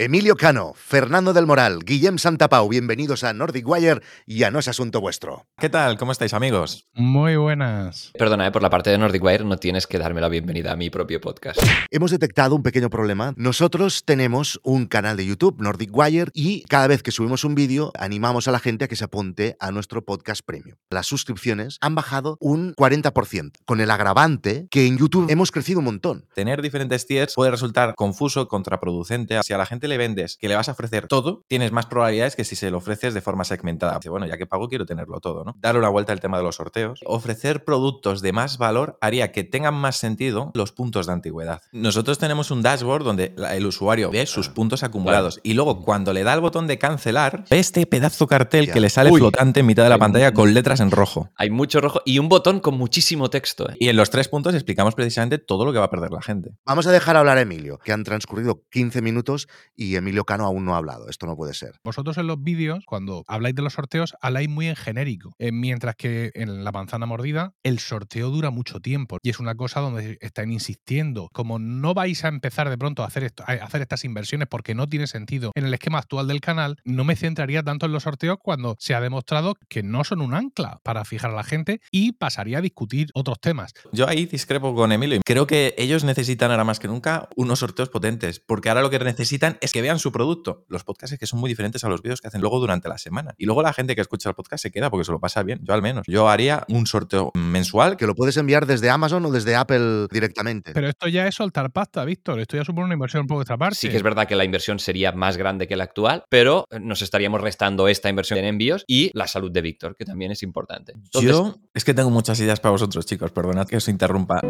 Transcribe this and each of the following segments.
Emilio Cano, Fernando del Moral, Guillem Santapau, bienvenidos a Nordic Wire y a No es Asunto Vuestro. ¿Qué tal? ¿Cómo estáis, amigos? Muy buenas. Perdona, ¿eh? por la parte de Nordic Wire no tienes que darme la bienvenida a mi propio podcast. Hemos detectado un pequeño problema. Nosotros tenemos un canal de YouTube, Nordic Wire, y cada vez que subimos un vídeo animamos a la gente a que se apunte a nuestro podcast premium. Las suscripciones han bajado un 40%, con el agravante que en YouTube hemos crecido un montón. Tener diferentes tiers puede resultar confuso, contraproducente. Si a la gente le vendes que le vas a ofrecer todo, tienes más probabilidades que si se lo ofreces de forma segmentada. Dice, bueno, ya que pago quiero tenerlo todo, ¿no? Darle una vuelta al tema de los sorteos. Ofrecer productos de más valor haría que tengan más sentido los puntos de antigüedad. Nosotros tenemos un dashboard donde el usuario ve sus puntos acumulados y luego cuando le da el botón de cancelar, ve este pedazo cartel que le sale flotante en mitad de la pantalla con letras en rojo. Hay mucho rojo y un botón con muchísimo texto. ¿eh? Y en los tres puntos explicamos precisamente todo lo que va a perder la gente. Vamos a dejar hablar a Emilio, que han transcurrido 15 minutos y Emilio Cano aún no ha hablado. Esto no puede ser. Vosotros en los vídeos, cuando habláis de los sorteos, habláis muy en genérico, eh, mientras que en la manzana mordida el sorteo dura mucho tiempo y es una cosa donde están insistiendo. Como no vais a empezar de pronto a hacer, esto, a hacer estas inversiones porque no tiene sentido en el esquema actual del canal, no me centraría tanto en los sorteos cuando se ha demostrado que no son un ancla para fijar a la gente y pasaría a discutir otros temas. Yo ahí discrepo con Emilio. Creo que ellos necesitan ahora más que nunca unos sorteos potentes, porque ahora lo que necesitan es que vean su producto. Los podcasts es que son muy diferentes a los vídeos que hacen luego durante la semana. Y luego la gente que escucha el podcast se queda porque se lo pasa bien, yo al menos. Yo haría un sorteo mensual. Que lo puedes enviar desde Amazon o desde Apple directamente. Pero esto ya es soltar pasta, Víctor. Esto ya supone una inversión un poco de esta parte. Sí que es verdad que la inversión sería más grande que la actual, pero nos estaríamos restando esta inversión en envíos y la salud de Víctor, que también es importante. yo es que tengo muchas ideas para vosotros, chicos. Perdonad que os interrumpa.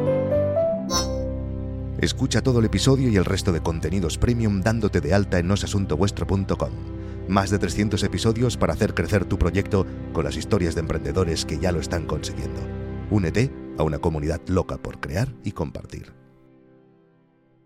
Escucha todo el episodio y el resto de contenidos premium dándote de alta en nosasuntovuestro.com. Más de 300 episodios para hacer crecer tu proyecto con las historias de emprendedores que ya lo están consiguiendo. Únete a una comunidad loca por crear y compartir.